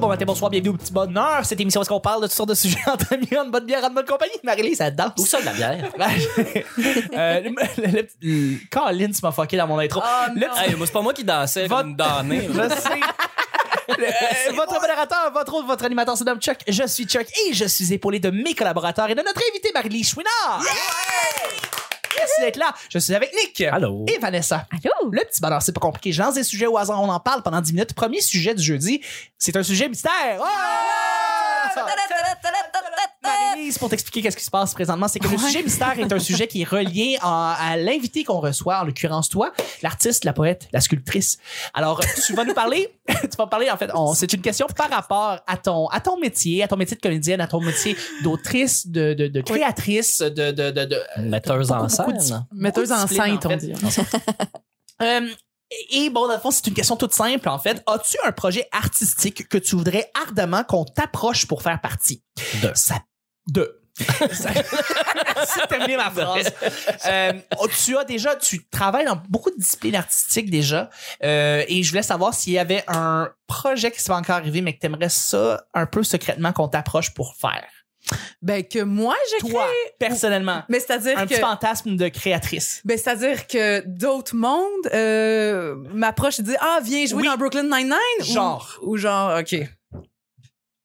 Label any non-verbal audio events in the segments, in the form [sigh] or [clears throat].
bonjour, bon matin, bonsoir, bienvenue au petit bonheur. Cette émission, est-ce qu'on parle de toutes sortes de [laughs] sujets entre amis, en bonne bière, en bonne compagnie? Marie-Lise, ça danse. Où ça de la bière? [laughs] euh, le, le, Colin, tu m'as fucké dans mon intro. Hey, moi, c'est pas moi qui dansais Votre- comme damné. [laughs] Je sais. Euh, votre modérateur, votre autre, votre animateur se nomme Chuck. Je suis Chuck et je suis épaulé de mes collaborateurs et de notre invité Marie-Lise Chouinard. Merci d'être là. Je suis avec Nick. Allô? Et Vanessa. Allô? Le petit bonheur, c'est pas compliqué. Je lance des sujets au hasard, on en parle pendant 10 minutes. Premier sujet du jeudi, c'est un sujet mystère. Ah! Pour t'expliquer qu'est-ce qui se passe présentement, c'est que le sujet mystère est un sujet qui est relié à, à l'invité qu'on reçoit, en l'occurrence toi, l'artiste, la poète, la sculptrice. Alors, tu vas nous parler, [laughs] tu vas parler en fait, on- c'est une question par rapport à ton, à ton métier, à ton métier de comédienne, à ton métier d'autrice, de, de, de créatrice, de, de, de, de Metteuse en scène. Metteuse en on fait. dit. [laughs] Euh, et bon, dans le fond, c'est une question toute simple, en fait. As-tu un projet artistique que tu voudrais ardemment qu'on t'approche pour faire partie? De. Ça, de. [laughs] C'est terminé ma phrase. Euh, oh, tu as déjà, tu travailles dans beaucoup de disciplines artistiques déjà, euh, et je voulais savoir s'il y avait un projet qui s'est pas encore arrivé, mais que t'aimerais ça un peu secrètement qu'on t'approche pour faire. Ben, que moi, je Toi, crée. personnellement, Mais c'est-à-dire un que. petit fantasme de créatrice. Ben, c'est-à-dire que d'autres mondes euh, m'approchent et disent Ah, viens jouer Oui. dans Brooklyn Nine-Nine. ou- Genre. Ou, genre, OK.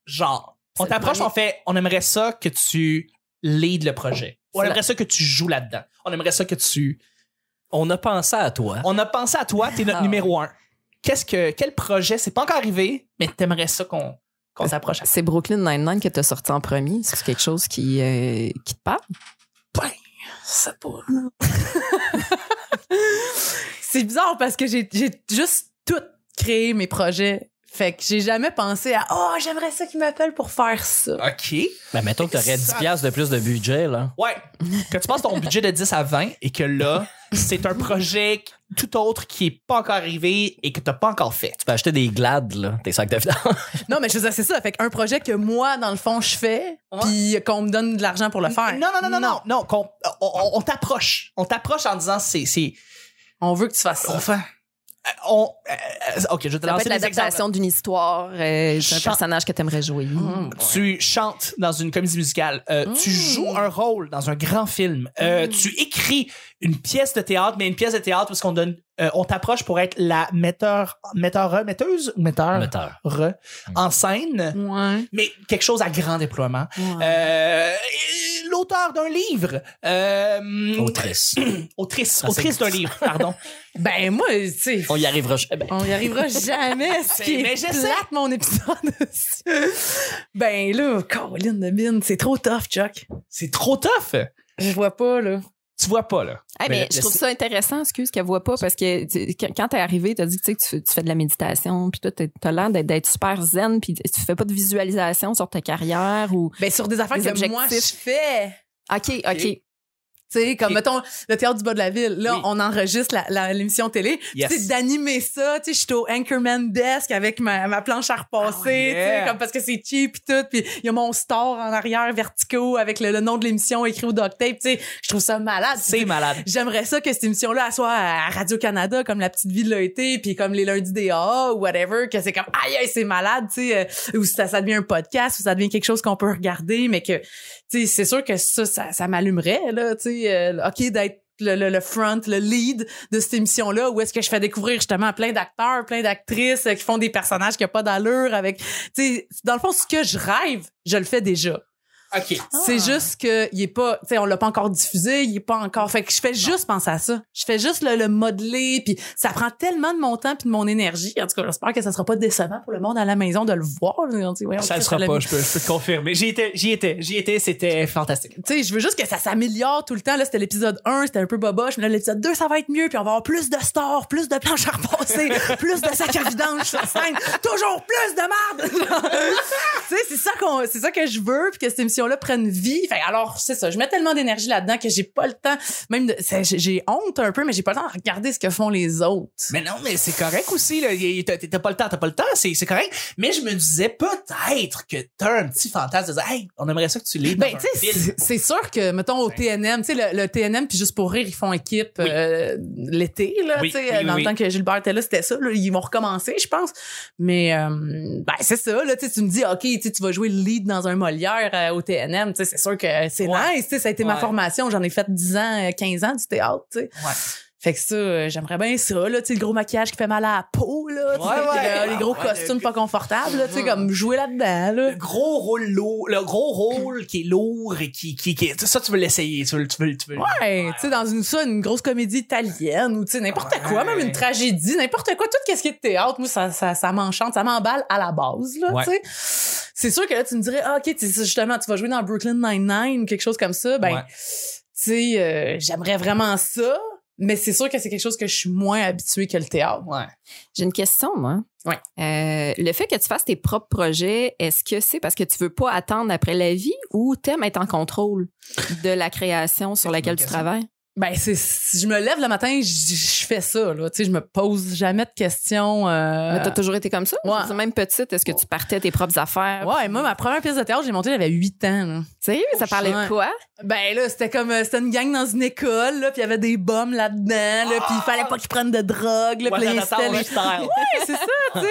genre, on t'approche, on fait, on aimerait ça que tu lead le projet. On aimerait ça que tu joues là-dedans. On aimerait ça que tu. On a pensé à toi. On a pensé à toi, t'es notre Ah. numéro un. Qu'est-ce que, quel projet, c'est pas encore arrivé, mais t'aimerais ça qu'on, qu'on s'approche à C'est Brooklyn Nine-Nine que t'as sorti en premier. C'est quelque chose qui, euh, qui te parle? Ben, ça pas. [laughs] C'est bizarre parce que j'ai j'ai juste tout créé mes projets. Fait que j'ai jamais pensé à Oh, j'aimerais ça qu'ils m'appellent pour faire ça. OK. Ben, mettons que t'aurais 10 Ça- piastres de plus de budget, là. Ouais. que tu passes ton budget de 10 à 20 et que là, c'est un projet tout autre qui est pas encore arrivé et que t'as pas encore fait. Tu peux acheter des glades, là, tes sacs de vidange. [laughs] Non, mais je veux dire, c'est ça. Fait qu'un projet que moi, dans le fond, je fais, puis qu'on me donne de l'argent pour le faire. Non, non, non, non, non, non, qu'on- on, on- on t'approche. On t'approche en disant c'est, c'est, On veut que tu fasses ça. Euh, On, euh, ok, je vais te Ça peut lancer l'adaptation d'une histoire, euh, d'un personnage que t'aimerais jouer. Mm. Tu chantes dans une comédie musicale. Euh, Tu Mm. joues un rôle dans un grand film. Euh, Tu écris une pièce de théâtre, mais une pièce de théâtre parce qu'on donne, euh, on t'approche pour être la metteur, metteur, metteuse ou metteur, Metteur. re, en scène, Ouais. mais quelque chose à grand déploiement. ouais. Euh, l'auteur d'un livre. Euh, Autrice. [clears throat] Autrice. Ah, autrice d'un [laughs] livre, pardon. Ben, moi, tu sais. On y arrivera jamais. On y arrivera [laughs] jamais. Ce qui Mais est j'essaie. plate, mon épisode. ben là, Caroline de Mine, c'est trop tough, Chuck. C'est trop tough. Je vois pas, là. Tu vois pas, là. Mais le- je trouve ça intéressant, excuse qu'elle voit pas, parce que tu- quand t'es arrivé, t'as dit que tu sais, que tu fais- de la méditation, puis toi, t'as l'air d'être- super zen, puis tu fais pas de visualisation sur ta carrière ou. Ben, sur des affaires Des que moi, je objectifs. fais. Ok, ok. Tu sais, comme mettons le théâtre du bas de la ville. Là, Oui. on enregistre l'émission télé. Yes. Tu sais, d'animer ça. Tu sais, je suis au Anchorman Desk avec ma, ma planche à repasser. Oh, yeah. Tu sais, comme parce que c'est cheap et tout. Puis il y a mon store en arrière verticaux avec le, le nom de l'émission écrit au duct tape. Tu sais, je trouve ça malade. C'est malade. J'aimerais ça que cette émission-là soit à Radio-Canada comme La Petite Vie l'a été, puis comme les lundis des AA ou whatever, que c'est comme aïe aïe c'est malade, tu sais, euh, ou ça, ça devient un podcast, ou ça devient quelque chose qu'on peut regarder, mais que, tu sais, c'est sûr que ça, ça, ça m'allumerait, là, tu sais, euh, ok d'être le, le, front, le lead de cette émission-là, où est-ce que je fais découvrir justement plein d'acteurs, plein d'actrices euh, qui font des personnages qui n'ont pas d'allure avec, dans le fond, ce que je rêve, je le fais déjà. OK. C'est juste que il est pas, tu sais, on l'a pas encore diffusé, il est pas encore. Fait que je fais juste penser à ça. Je fais juste le, le modeler, puis ça prend tellement de mon temps puis de mon énergie. En tout cas, j'espère que ça sera pas décevant pour le monde à la maison de le voir. Dit, ouais, Ça le sera la- pas, je peux, je peux te confirmer. J'y étais, j'y étais, j'y étais, c'était fantastique. Tu sais, je veux juste que ça s'améliore tout le temps. Là, c'était l'épisode 1, c'était un peu boboche, mais là, l'épisode 2, ça va être mieux, puis on va avoir plus de stars, plus de planches à repasser, [laughs] plus de sacs à vidange sur scène, toujours plus de merde. [laughs] tu sais, c'est ça qu'on, c'est ça que je veux, puis que cette émission émissions-là prennent vie. Alors, c'est ça. Je mets tellement d'énergie là-dedans que j'ai pas le temps, même de, j'ai honte un peu, mais j'ai pas le temps de regarder ce que font les autres. Mais non, mais c'est correct aussi, là. T'as pas le temps, t'as pas le temps, c'est correct. Mais je me disais peut-être que t'as un petit fantasme de dire, hey, on aimerait ça que tu lis Ben, c'est- sûr que, mettons, au TNM, tu sais, le, le TNM, puis juste pour rire, ils font équipe Oui. euh, l'été, là, Oui, tu sais, oui, oui, dans le temps que Gilbert était là, c'était ça, là, ils vont recommencer, je pense. Mais, euh, ben, c'est ça, là, tu me dis, OK, tu vas jouer le lead dans un Molière euh, au TNM, tu sais, c'est sûr que c'est Ouais. nice, tu sais, ça a été ma formation, j'en ai fait 10 ans, euh, 15 ans du théâtre, tu sais. Ouais. Fait que ça, euh, j'aimerais bien ça, là, tu sais, le gros maquillage qui fait mal à la peau, là, Ouais, ouais. euh, les gros Ouais, costumes pas confortables, là, tu sais, Mhm. comme jouer là-dedans, là. Le gros rôle lourd, le gros rôle qui est lourd et qui, qui, qui ça, tu veux l'essayer, tu veux, tu veux, tu veux. Ouais, tu sais, dans une, ça, une grosse comédie italienne ou, tu sais, n'importe quoi, même une tragédie, n'importe quoi, tout ce qui est de théâtre, moi, ça, ça, ça m'enchante, ça m'emballe à la base, là, tu sais. C'est sûr que là, tu me dirais, ah, OK, justement, tu vas jouer dans Brooklyn Nine-Nine, quelque chose comme ça, ben, tu sais, euh, j'aimerais vraiment ça, mais c'est sûr que c'est quelque chose que je suis moins habituée que le théâtre. Ouais. J'ai une question, moi. Ouais. Euh, le fait que tu fasses tes propres projets, est-ce que c'est parce que tu veux pas attendre après la vie ou t'aimes être en contrôle de la création sur laquelle tu question. travailles? Ben, c'est, si je me lève le matin, je, je fais ça, là, tu sais, je me pose jamais de questions, euh, Mais t'as toujours été comme ça? ouais. Même petite, est-ce que tu partais tes propres affaires? Ouais, moi, ma première pièce de théâtre, j'ai monté, j'avais 8 ans, là. Sérieux? Ça parlait de quoi? Ben là, c'était comme euh, c'était une gang dans une école là, puis il y avait des bombes là-dedans là, puis il fallait pas qu'ils prennent de drogue là, puis là, les- Ouais, c'est ça, tu sais.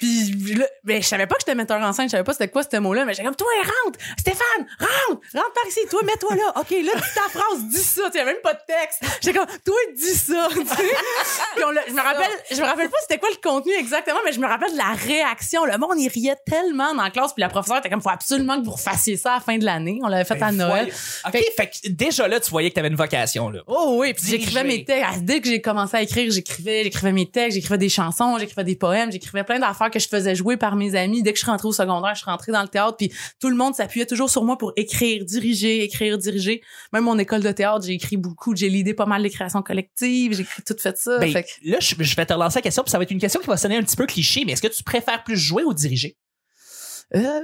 Puis là, ben je savais pas que j'étais metteur en scène, je savais pas c'était quoi ce mot-là, mais j'étais comme toi rentre, Stéphane, rentre, rentre par ici, toi mets-toi là. OK, là dis ta [laughs] phrase, dis ça, tu même pas de texte. J'étais comme toi dis ça, tu sais. [laughs] Puis on je me rappelle, je me rappelle pas c'était quoi le contenu exactement, mais je me rappelle de la réaction, le monde il riait tellement dans la classe, puis la professeure était comme faut absolument que vous refassiez ça à la fin de l'année. On l'avait fait à Ben, Noël. voyons. OK, fait, que déjà là, tu voyais que t'avais une vocation, là. Oh oui, puis Diriger. j'écrivais mes textes. Ah, Dès que j'ai commencé à écrire, j'écrivais, j'écrivais mes textes, j'écrivais des chansons, j'écrivais des poèmes, j'écrivais plein d'affaires que je faisais jouer par mes amis. Dès que je suis rentrée au secondaire, je suis rentrée dans le théâtre, puis tout le monde s'appuyait toujours sur moi pour écrire, diriger, écrire, diriger. Même mon école de théâtre, j'ai écrit beaucoup, j'ai l'idée pas mal les créations collectives, j'ai tout fait ça. Ben, Fait que- là, je, je vais te relancer la question, puis ça va être une question qui va sonner un petit peu cliché, mais est-ce que tu préfères plus jouer ou diriger? Euh,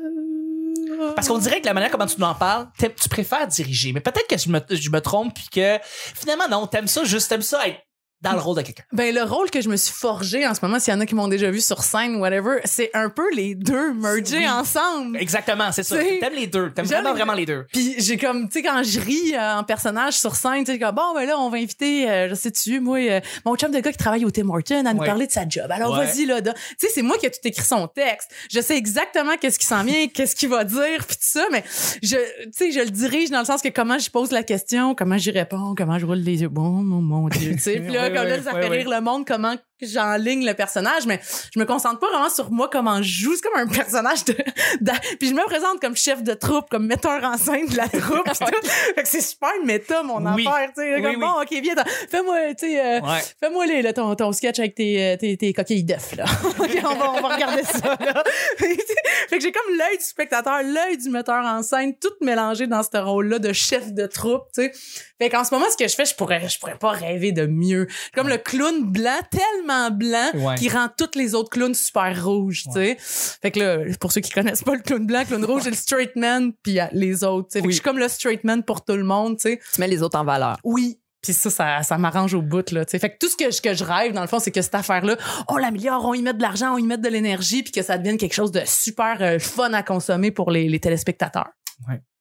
Parce qu'on dirait que la manière comment tu nous en parles, tu préfères diriger. Mais peut-être que je me, je me trompe puis que finalement, non, t'aimes ça juste, t'aimes ça être dans le rôle de quelqu'un. Ben le rôle que je me suis forgé en ce moment, s'il y en a qui m'ont déjà vu sur scène, whatever, c'est un peu les deux mergés Oui. ensemble. Exactement, c'est ça. T'aimes les deux. T'aimes vraiment, les- vraiment les deux. Puis j'ai comme, tu sais, quand je ris euh, en personnage sur scène, tu sais, comme, bon, ben là, on va inviter, euh, je sais-tu, moi, euh, mon chum de gars qui travaille au Tim Hortons à nous Ouais. parler de sa job. Alors Ouais. vas-y, là. da- Tu sais, c'est moi qui ai tout écrit son texte. Je sais exactement qu'est-ce qui s'en vient, [laughs] qu'est-ce qu'il va dire, puis tout ça, mais je, tu sais, je le dirige dans le sens que comment je pose la question, comment j'y réponds, comment je roule les yeux. Bon, mon, mon Dieu, tu sais. [laughs] Là, comme là, ça fait rire le monde, comment j'enligne le personnage, mais je me concentre pas vraiment sur moi, comment je joue. C'est comme un personnage de, d'a- puis je me présente comme chef de troupe, comme metteur en scène de la troupe. [laughs] pis tout. Fait que c'est super méta, mon Oui. affaire, tu sais. Oui, Comme, oui. bon, OK, viens, fais-moi, tu sais, euh, Ouais. fais-moi les, là, ton, ton sketch avec tes, euh, tes, tes coquilles d'œufs, là. [laughs] OK, on va, on va regarder ça, là. [laughs] fait que j'ai comme l'œil du spectateur, l'œil du metteur en scène, tout mélangé dans ce rôle-là de chef de troupe, tu sais. Fait qu'en ce moment, ce que je fais, je pourrais, je pourrais pas rêver de mieux. Comme le clown blanc, tellement blanc, Ouais. qui rend tous les autres clowns super rouges, tu sais. Fait que là, pour ceux qui connaissent pas le clown blanc, clown rouge, j'ai le straight man, puis les autres, tu sais. Fait que Oui. je suis comme le straight man pour tout le monde, tu sais. Tu mets les autres en valeur. Oui. Puis ça, ça, ça m'arrange au bout, là, tu sais. Fait que tout ce que, je- que je rêve, dans le fond, c'est que cette affaire-là, on l'améliore, on y met de l'argent, on y met de l'énergie, puis que ça devienne quelque chose de super euh, fun à consommer pour les, les téléspectateurs.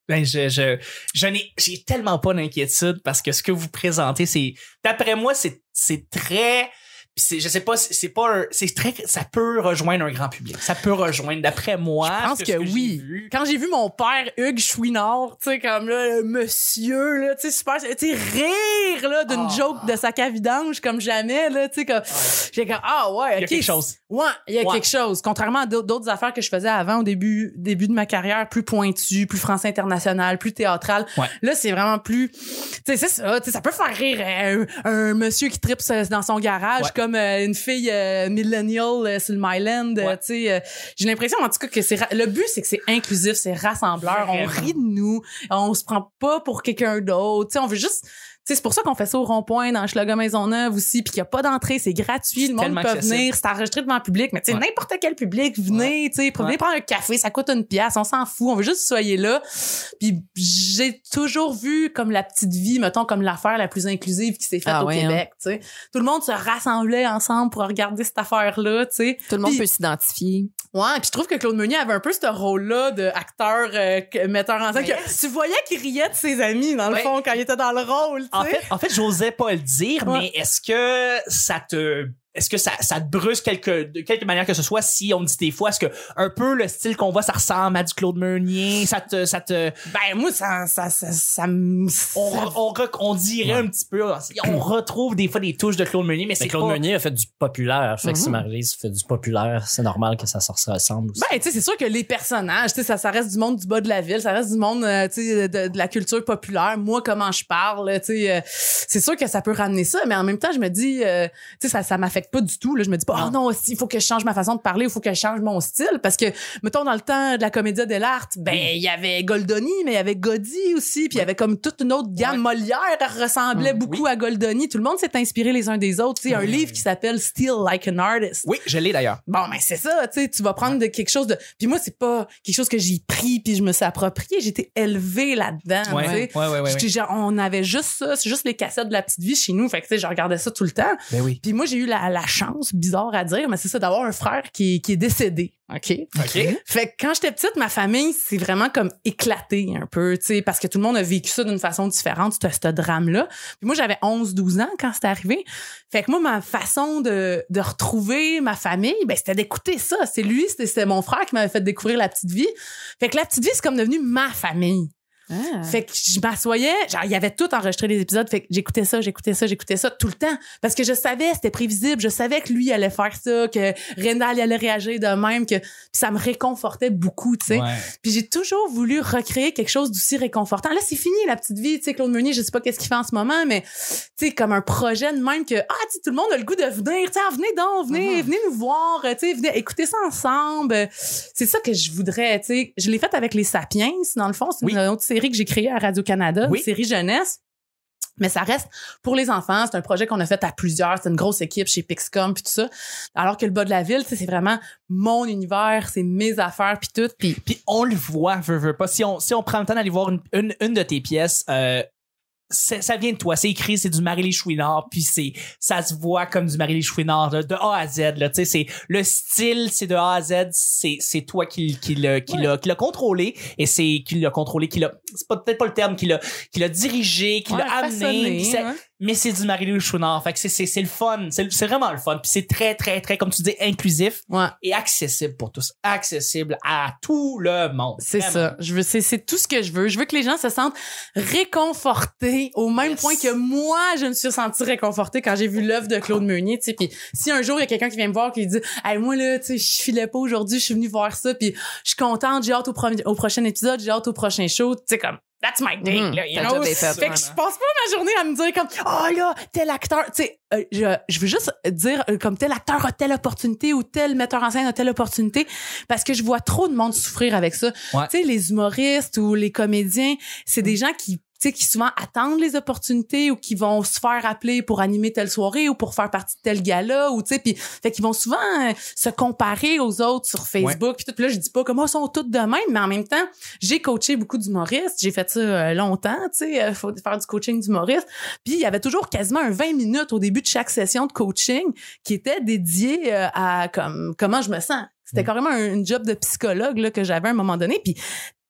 Ben, je, je, je n'ai, j'ai tellement pas d'inquiétude parce que ce que vous présentez, c'est, d'après moi, c'est, c'est très, c'est, je sais pas, c'est pas un, c'est très, ça peut rejoindre un grand public. Ça peut rejoindre, d'après moi. Je pense que, oui. vu. Quand j'ai vu mon père Hugues Chouinard, tu sais comme là le monsieur là, tu sais super, tu sais rire là d'une Ah. joke de sac à vidange comme jamais là, tu sais comme j'ai comme ah ouais, Il y a quelque chose. Ouais, il y a Ouais. quelque chose. Contrairement à d'autres affaires que je faisais avant au début début de ma carrière, plus pointues, plus français international, plus théâtral. Ouais. Là, c'est vraiment plus tu sais c'est ça, tu sais ça peut faire rire un, un monsieur qui tripe dans son garage Ouais. comme euh, une fille euh, millennial euh, sur le Myland, Ouais. tu sais j'ai l'impression en tout cas que c'est ra- le but c'est que c'est inclusif, c'est rassembleur, on rit de nous, on se prend pas pour quelqu'un d'autre, tu sais on veut juste c'est pour ça qu'on fait ça au rond-point dans Schlager Maisonneuve aussi, puis qu'il n'y a pas d'entrée, c'est gratuit, le monde peut accessible. venir, c'est enregistré devant le public, mais tu sais, Ouais. n'importe quel public, venez, tu sais, venez Ouais. prendre un café, ça coûte une pièce, on s'en fout, on veut juste que vous soyez là. Puis j'ai toujours vu comme la petite vie, mettons, comme l'affaire la plus inclusive qui s'est faite Ah au ouais, Québec, tu sais. Tout le monde se rassemblait ensemble pour regarder cette affaire-là, tu sais. Tout le monde peut s'identifier. Ouais, puis je trouve que Claude Meunier avait un peu ce rôle-là de acteur, euh, metteur en scène. que Tu voyais qu'il riait de ses amis, dans le Ouais. fond, quand il était dans le rôle, En fait, en fait, j'osais pas le dire, Ouais. mais est-ce que ça te est-ce que ça, ça te brusque quelque, de quelque manière que ce soit si on dit des fois, est-ce que un peu le style qu'on voit, ça ressemble à du Claude Meunier, ça te, ça te, Ben, moi, ça, ça, ça, ça, me- on, ça- on, on dirait un petit peu, on retrouve des fois des touches de Claude Meunier, mais c'est Mais Claude pas- Meunier a fait du populaire. Fait que si Mhm. Marie-Lise fait du populaire, c'est normal que ça se ressemble aussi. Ben, tu sais, c'est sûr que les personnages, tu sais, ça, ça reste du monde du bas de la ville, ça reste du monde, euh, tu sais, de, de la culture populaire. Moi, comment je parle, tu sais, euh, c'est sûr que ça peut ramener ça, mais en même temps, je me dis, euh, tu sais, ça, ça m'affecte pas du tout. Là, je me dis pas, oh non, il faut que je change ma façon de parler, il faut que je change mon style, parce que, mettons, dans le temps de la comédie dell'arte, ben, il y avait Goldoni, mais il y avait Godi aussi, puis il y avait comme toute une autre gamme. Molière ressemblait Mm, beaucoup à Goldoni. Tout le monde s'est inspiré les uns des autres. Tu sais, un livre qui s'appelle Still Like an Artist. Oui, je l'ai d'ailleurs. Bon, ben c'est ça, tu sais, tu vas prendre de quelque chose de. Puis moi, c'est pas quelque chose que j'ai pris puis je me suis approprié. Été élevée là-dedans, Ouais, ouais, ouais. J'étais genre, on avait juste ça, c'est juste les cassettes de la petite vie chez nous. Fait que tu sais, je regardais ça tout le temps. Ben oui. Puis moi, j'ai eu la, la chance, bizarre à dire, mais c'est ça d'avoir un frère qui, qui est décédé. OK? OK. Fait que quand j'étais petite, ma famille, c'est vraiment comme éclaté un peu, tu sais, parce que tout le monde a vécu ça d'une façon différente, ce, ce drame-là. Puis moi, j'avais 11-12 ans quand c'est arrivé. Fait que moi, ma façon de, de retrouver ma famille, ben, c'était d'écouter ça. C'est lui, c'était c'était mon frère qui m'avait fait découvrir La Petite Vie. Fait que La Petite Vie, c'est comme devenu ma famille. Ah. Fait que je m'assoyais, genre, il y avait tout enregistré les épisodes, fait que j'écoutais ça, j'écoutais ça, j'écoutais ça tout le temps. Parce que je savais, c'était prévisible, je savais que lui allait faire ça, que Rendal allait réagir de même, que puis ça me réconfortait beaucoup, tu sais. Ouais. Puis j'ai toujours voulu recréer quelque chose d'aussi réconfortant. Là, c'est fini, la petite vie, tu sais, Claude Meunier, je sais pas qu'est-ce qu'il fait en ce moment, mais, tu sais, comme un projet de même que, ah, tu tout le monde a le goût de venir, tu sais, ah, venez donc, venez, venez nous voir, euh, tu sais, venez écouter ça ensemble. C'est ça que je voudrais, tu sais. Je l'ai fait avec les Sapiens, dans le fond, c'est Oui. une autre série que j'ai créée à Radio-Canada, Oui. une série jeunesse. Mais ça reste pour les enfants. C'est un projet qu'on a fait à plusieurs. C'est une grosse équipe chez Pixcom puis tout ça. Alors que le bas de la ville, c'est vraiment mon univers, c'est mes affaires puis tout. Puis on le voit, veux, veux pas. Si on, si on prend le temps d'aller voir une, une, une de tes pièces, euh, ça vient de toi. C'est écrit, c'est du Marie-Lee Chouinard, puis c'est, ça se voit comme du Marie-Lee Chouinard, de, de A à Z, là. Tu sais, c'est, le style, c'est de A à Z, c'est, c'est toi qui, qui l'a, qui l'a, qui l'a contrôlé, et c'est, qui l'a contrôlé, qui l'a, c'est peut-être pas le terme, qui l'a, qui l'a dirigé, qui Ouais, l'a amené, façonné. Mais c'est du Marie-Lee Chouinard. Fait que c'est, c'est, c'est le fun. C'est, c'est vraiment le fun. Puis c'est très, très, très, comme tu dis, inclusif Ouais. et accessible pour tous. Accessible à tout le monde. C'est ça. Je veux, c'est, c'est tout ce que je veux. Je veux que les gens se sentent réconfortés au même Yes. point que moi, je me suis sentie réconfortée quand j'ai vu l'œuvre de Claude Meunier, tu sais. Puis si un jour il y a quelqu'un qui vient me voir qui dit, hey, moi là, tu sais, je filais pas aujourd'hui, je suis venue voir ça, puis je suis contente, j'ai hâte au, au prochain épisode, j'ai hâte au prochain show, tu sais comme. That's my day, Mhm. là, you know? fait que je passe pas ma journée à me dire comme, oh là, tel acteur, tu sais, euh, je, je veux juste dire euh, comme tel acteur a telle opportunité ou tel metteur en scène a telle opportunité parce que je vois trop de monde souffrir avec ça. Ouais. Tu sais, les humoristes ou les comédiens, c'est des gens qui sais, qui souvent attendent les opportunités ou qui vont se faire appeler pour animer telle soirée ou pour faire partie de tel gala ou tu sais puis fait qu'ils vont souvent euh, se comparer aux autres sur Facebook. Puis là je dis pas comment ils sont toutes de même mais en même temps j'ai coaché beaucoup d'humoristes. J'ai fait ça euh, longtemps tu sais euh, faut faire du coaching d'humoriste. Puis il y avait toujours quasiment un 20 minutes au début de chaque session de coaching qui était dédié euh, à comme comment je me sens. C'était carrément un, une job de psychologue là, que j'avais à un moment donné. Puis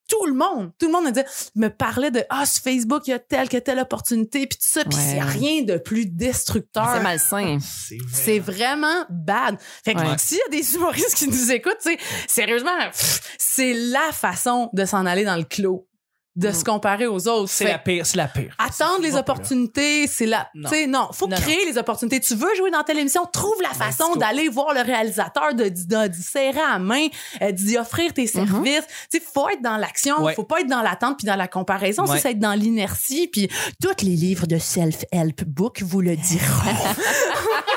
tout le monde, tout le monde me disait, me parlait de ah sur Facebook il y a telle que telle opportunité puis tout ça puis Ouais. il y a rien de plus destructeur. C'est malsain. C'est vrai. C'est vraiment bad. Fait que Ouais. s'il y a des humoristes qui nous écoutent, tu sais, sérieusement, pff, c'est la façon de s'en aller dans le clos, de Mm. se comparer aux autres. C'est la pire, c'est la pire. Attendre les opportunités, c'est la. Tu sais, non, faut Non, créer les opportunités. Tu veux jouer dans telle émission, trouve la façon go. d'aller voir le réalisateur, de, de, d'y serrer à main, euh, d'y offrir tes services. Tu sais, faut être dans l'action, Ouais. faut pas être dans l'attente puis dans la comparaison. Ça, Ouais. c'est être dans l'inertie. Puis tous les livres de self-help book vous le diront. [laughs] [laughs]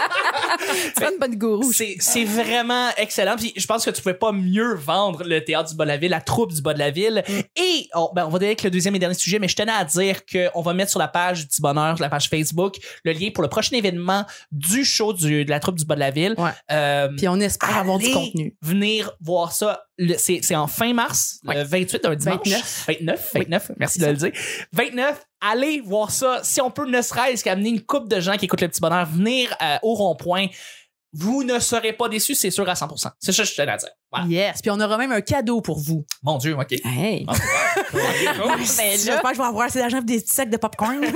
Fais une bonne gourou. C'est, c'est vraiment excellent. Puis je pense que tu pouvais pas mieux vendre le théâtre du bas de la ville, la troupe du bas de la ville. Et on, ben, on va dire avec le deuxième et dernier sujet, mais je tenais à dire qu'on va mettre sur la page du bonheur, la page Facebook, le lien pour le prochain événement du show du, de la troupe du bas de la ville. Ouais. Euh, Puis on espère avoir du contenu. Venir voir ça. C'est, en fin mars, le 28, un dimanche. 29. 29. 29. Merci de le dire. 29. Allez voir ça. Si on peut ne serait-ce qu'amener une couple de gens qui écoutent le petit bonheur, venir euh, au rond-point. Vous ne serez pas déçus, c'est sûr à 100%. C'est ça que je tenais à dire. Voilà. Yes. Puis on aura même un cadeau pour vous. Mon Dieu, OK. Hey. Ah, [laughs] ouais. Ben J'espère que je vais avoir assez d'argent pour des petits sacs de popcorn. [laughs]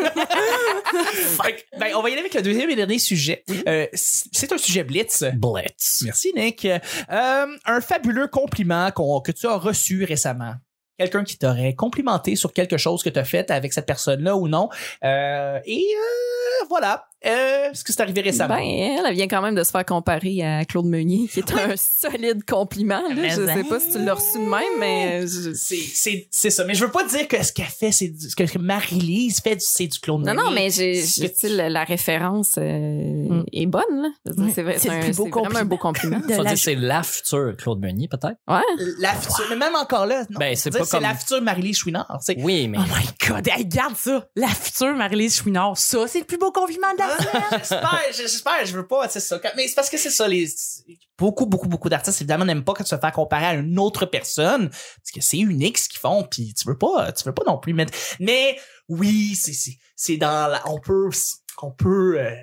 Ben, on va y aller avec le deuxième et dernier sujet. Euh, c'est un sujet blitz. Blitz. Merci, Nick. Euh, un fabuleux compliment que tu as reçu récemment. Quelqu'un qui t'aurait complimenté sur quelque chose que tu as fait avec cette personne-là ou non. Euh, et euh, voilà. Euh, Est-ce que c'est arrivé récemment? Ben, elle, elle vient quand même de se faire comparer à Claude Meunier, qui est un solide compliment. là. Je sais hein? pas si tu l'as reçu de même, mais je- c'est, c'est, c'est ça. Mais je veux pas dire que ce qu'elle fait, c'est du- ce que Marie-Lise fait, du- c'est du Claude Non, non, Meunier. mais j'ai, la, la référence euh, est bonne. C'est, vrai, un- beau c'est vraiment un beau compliment. [laughs] La- dire que c'est la future Claude Meunier, peut-être? Ouais. La future, mais même encore là, non. Ben, c'est comme- la future Marie-Lise Chouinard. tu sais. Oui, mais Oh my god, hey, regarde ça. La future Marie-Lise Chouinard. Ça, c'est le plus beau compliment de la. J'espère, j'espère, je veux pas, c'est ça. Mais c'est parce que c'est ça, les, beaucoup, beaucoup, beaucoup d'artistes, évidemment, n'aiment pas que tu te faire comparer à une autre personne, parce que c'est unique ce qu'ils font, puis tu veux pas, tu veux pas non plus mettre, mais oui, c'est, c'est, c'est dans la, on peut, on peut, euh,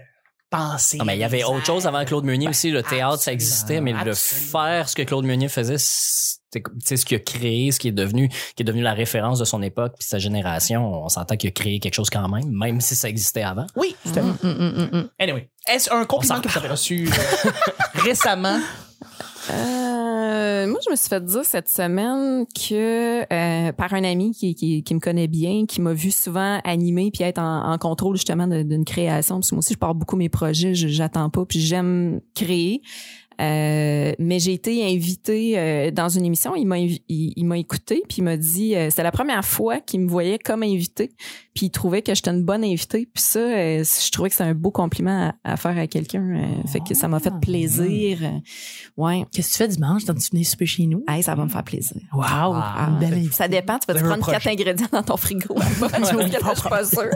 penser. Non, mais il y avait autre chose avant Claude Meunier aussi. Le théâtre, ça existait, mais le absolument. faire ce que Claude Meunier faisait, sais, ce qu'il a créé, ce qui est devenu, qui est devenu la référence de son époque puis sa génération. On s'entend qu'il a créé quelque chose quand même, même si ça existait avant. Oui, hum, hum, hum. Anyway, est-ce un compliment que tu avais reçu euh, [laughs] récemment? Euh, moi, je me suis fait dire cette semaine que euh, par un ami qui, qui, qui me connaît bien, qui m'a vu souvent animer puis être en, en contrôle justement d'une création. Parce que moi aussi, je pars beaucoup mes projets, je- j'attends pas, puis j'aime créer. Euh, mais j'ai été invitée euh, dans une émission. Il m'a il, il m'a écouté puis il m'a dit euh, c'était la première fois qu'il me voyait comme invité. Puis il trouvait que j'étais une bonne invitée. Puis ça, euh, je trouvais que c'est un beau compliment à, à faire à quelqu'un. euh, fait que ça m'a fait plaisir. Euh, ouais. Qu'est-ce que tu fais dimanche? T'as-tu venu souper chez nous? Hey, ça va me faire plaisir. Wow! Ah. belle invitée. Ça dépend, tu vas te prendre quatre ingrédients dans ton frigo. [laughs] je suis pas sûre.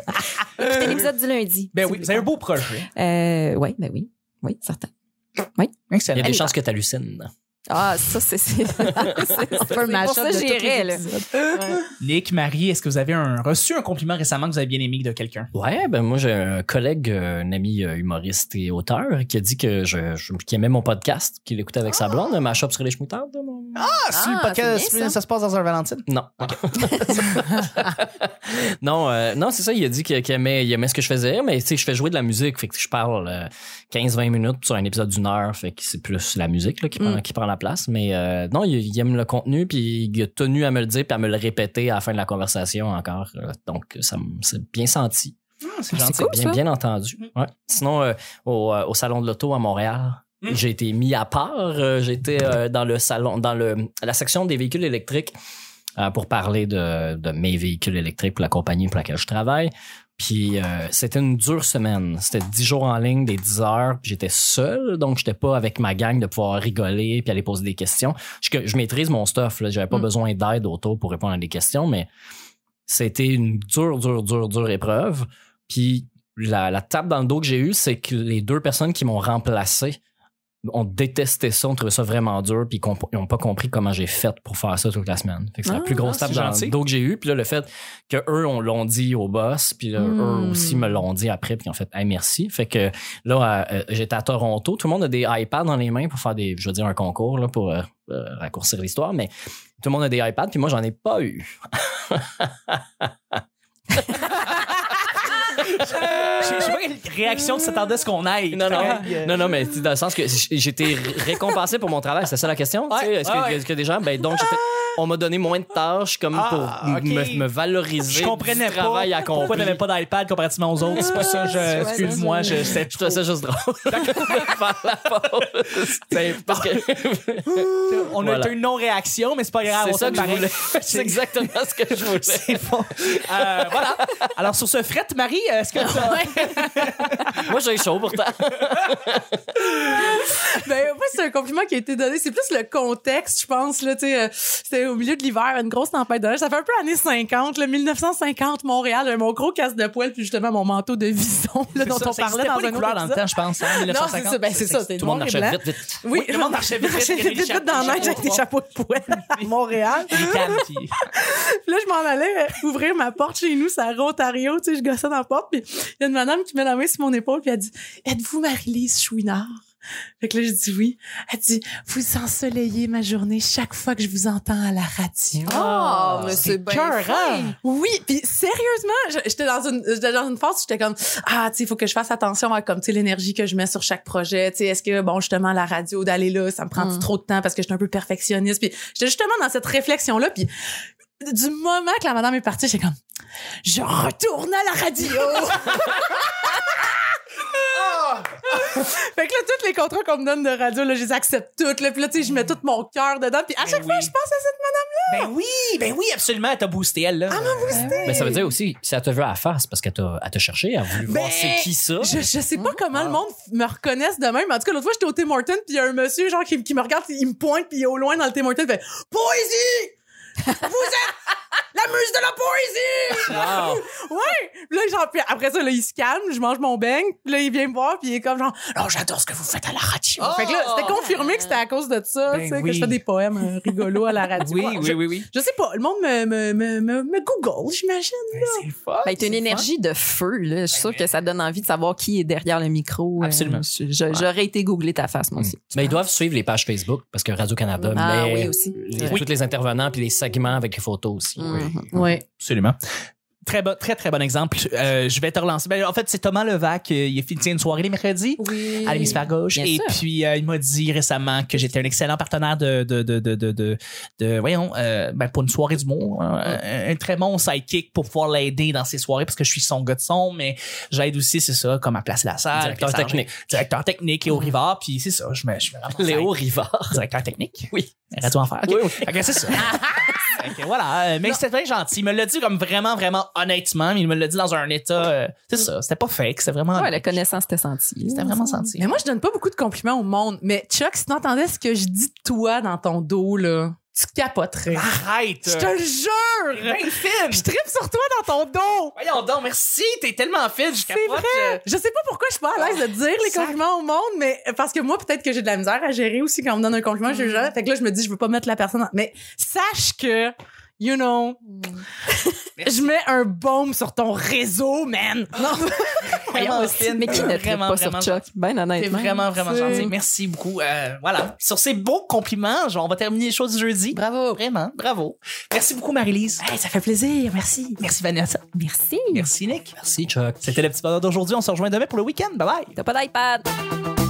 Écoutez l'épisode du lundi. Ben oui, c'est un beau projet. Euh, ouais, ben oui. Oui, certain. Il y Excellent. a des Allez, chances que tu hallucines. Ah, ça, c'est, c'est, [laughs] c'est, c'est un pour ça j'irais, là. Ouais. Nick, Marie, est-ce que vous avez un, reçu un compliment récemment que vous avez bien aimé de quelqu'un? Ouais, ben moi j'ai un collègue, euh, un ami euh, humoriste et auteur qui a dit que je, je qui aimait mon podcast, qu'il écoutait avec sa blonde, un mashup sur les chemoutardes. mon- Ah, c'est le Ah, podcast, bien, ça. ça. se passe dans un Valentine? Non. [laughs] non, euh, non, c'est ça. Il a dit qu'il aimait, il aimait ce que je faisais, mais tu sais, je fais jouer de la musique, fait que je parle euh, 15-20 minutes sur un épisode d'une heure, fait que c'est plus la musique là, qui, prend, Mm. qui prend la place. Mais euh, non, il, il aime le contenu, puis il a tenu à me le dire, puis à me le répéter à la fin de la conversation encore. Euh, donc, ça me c'est bien senti. Ah, c'est Ah, gentil. c'est cool, bien, ça. bien entendu. Ouais. Sinon, euh, au, au salon de l'auto à Montréal, Mm. j'ai été mis à part. J'étais dans le salon, dans le la section des véhicules électriques pour parler de, de mes véhicules électriques pour la compagnie pour laquelle je travaille. Puis euh, c'était une dure semaine. C'était 10 jours en ligne, des 10 heures. Puis j'étais seul, donc j'étais pas avec ma gang de pouvoir rigoler puis aller poser des questions. Je, je maîtrise mon stuff. Là. J'avais pas Mm. besoin d'aide autour pour répondre à des questions, mais c'était une dure, dure, dure, dure épreuve. Puis la, la tape dans le dos que j'ai eue, c'est que les deux personnes qui m'ont remplacé ont détesté ça, ont trouvé ça vraiment dur, puis ils n'ont pas compris comment j'ai fait pour faire ça toute la semaine. Fait que c'est la Ah, plus grosse ah, tape c'est dans dos que j'ai eue. Puis là, le fait que eux on l'ont dit au boss, puis là, Hmm. eux aussi me l'ont dit après, puis ils ont fait hey, merci. Fait que là, euh, j'étais à Toronto. Tout le monde a des iPads dans les mains pour faire des, je veux dire, un concours là, pour euh, euh, raccourcir l'histoire, mais tout le monde a des iPads, puis moi, j'en ai pas eu. [laughs] Je sais pas quelle réaction tu t'attendais à ce qu'on aille. Non, non, non, non, mais dans le sens que j- j'ai été récompensé pour mon travail. C'est ça la question? Ouais, Est-ce que, ouais, des gens, ben, donc, j'étais- on m'a donné moins de tâches comme Ah, pour ok. me, me valoriser Je comprenais du travail pas accompli. pourquoi t'avais pas d'iPad comparativement aux autres. C'est pour ça, je, excuse-moi, je, c'était Je trouvais ça juste drôle [laughs] faire la pause. [laughs] Parce que On a Voilà. eu une non-réaction, mais c'est pas grave. c'est on ça que je voulais. [laughs] C'est exactement ce que je voulais. C'est bon. Euh, voilà. Alors, sur ce fret, Marie, est-ce que t'as- Moi, j'ai chaud pourtant. Ben, moi, c'est un compliment qui a été donné. C'est plus le contexte, je pense, là, tu sais. euh, C'était au milieu de l'hiver, une grosse tempête de neige. Ça fait un peu années 50, là, 1950, Montréal. Mon gros casse de poil, puis justement, mon manteau de vison, là, dont Ça, on ça parlait dans pas un couleurs dans le temps, je pense, hein, Non, 1950. c'est ça, ben, c'est ça, Tout le monde marchait vite, vite. Oui, le monde marchait vite, vite, dans la neige avec des chapeaux. de poêle à Montréal. [laughs] Puis- là, je m'en allais euh, ouvrir ma porte chez nous, c'est à Ontario, tu sais, je gossais dans la porte, puis il y a une madame qui met la main sur mon épaule, puis elle dit « Êtes-vous Marie-Lise Chouinard? » Fait que là, je dis oui. Elle dit « Vous ensoleillez ma journée chaque fois que je vous entends à la radio. Oh, mais c'est bien hein? Oui, puis sérieusement, je- j'étais dans une j'étais dans une phase où j'étais comme ah, tu sais, il faut que je fasse attention à comme tu sais l'énergie que je mets sur chaque projet, tu sais, est-ce que bon justement la radio d'aller là, ça me prend Mm. trop de temps parce que je suis un peu perfectionniste? Puis j'étais justement dans cette réflexion là puis du moment que la madame est partie, j'étais comme je retourne à la radio. [laughs] fait que là tous les contrats qu'on me donne de radio là, je les accepte toutes là, puis là tu sais je mets tout mon cœur dedans puis à Ben chaque fois je pense à cette Ben oui, ben oui, absolument, elle t'a boosté, elle, là. Mais ça veut dire aussi, si elle te veut à la face, parce qu'elle t'a, elle t'a cherché, elle a voulu voir Ben, c'est qui ça. Je, je sais pas comment le monde me reconnaisse de même. En tout cas, l'autre fois, j'étais au Tim Hortons, puis il y a un monsieur, genre, qui, qui me regarde, il me pointe, puis il est au loin dans le Tim Hortons, il fait « Poésie! Vous êtes la muse de la poésie! Wow. [laughs] » Ouais! Puis là, genre, puis après ça, là, il se calme, je mange mon beigne, puis là, il vient me voir, puis il est comme genre « Oh, j'adore ce que vous faites à la radio! Fait que là, c'était confirmé que c'était à cause de ça, Ben tu sais, oui. que je fais des poèmes euh, rigolos à la radio. Oui, Ouais, oui, je, oui, oui. je sais pas, le monde me, me, me, me, me Google, j'imagine. Ben, c'est fun. Ben, t'as une énergie de feu, là. Je suis sûre que ça donne envie de savoir qui est derrière le micro. Euh, Absolument. je- J'aurais été googler ta face, moi aussi. Mais ils doivent suivre les pages Facebook parce que Radio-Canada Ah met oui, aussi. les- Oui. tous les intervenants puis les segments avec les photos aussi. Mhm. Ouais. Absolument. Très bon, très, très bon exemple. Euh, je vais te relancer. Ben, en fait, c'est Thomas Levac. euh, il tient une soirée les mercredis. Oui. à l'hémisphère gauche. Bien Et sûr. puis, euh, il m'a dit récemment que j'étais un excellent partenaire de, de, de, de, de, de, de- voyons, euh, ben, pour une soirée d'humour. hein, un, un très bon sidekick pour pouvoir l'aider dans ses soirées parce que je suis son gars de son, mais j'aide aussi, c'est ça, comme à placer la salle. Directeur technique. Directeur technique, Léo Rivard. Puis c'est ça, je me, je me Léo Rivard. Directeur technique. Oui. Radio Enfer. OK. Oui, oui. Fait que c'est ça. [laughs] Que voilà, euh, mais c'était très gentil. Il me l'a dit comme vraiment, vraiment honnêtement, mais il me l'a dit dans un état, euh, c'est ça, c'était pas fake, c'était vraiment, Ouais, la connaissance était sentie. c'était vraiment senti. Mais moi, je donne pas beaucoup de compliments au monde. Mais Chuck, si t'entendais ce que je dis de toi dans ton dos, là, tu capoterais. Arrête! Je te le jure! Ben fine! Je tripe sur toi dans ton dos! Voyons donc, merci, t'es tellement fine, je C'est capote. vrai! Je sais pas pourquoi je suis pas à l'aise de dire les compliments au monde, mais parce que moi, peut-être que j'ai de la misère à gérer aussi quand on me donne un compliment, je jamais. Fait que là, je me dis, je veux pas mettre la personne en... Mais sache que, you know, je mets un baume sur ton réseau, man! Non! [laughs] Vraiment. Mais qui ne tripe Vraiment, pas sur vraiment Chuck? Ben vraiment, vraiment gentil. Merci beaucoup. Euh, voilà. Sur ces beaux compliments, genre, on va terminer les choses du jeudi. Bravo! Vraiment, bravo. Merci beaucoup, Marie-Lise. Hey, ça fait plaisir, merci. Merci, Vanessa. Merci. Merci, Nick. Merci, Chuck. C'était le petit bonheur d'aujourd'hui. On se rejoint demain pour le week-end. Bye bye. T'as pas d'iPad.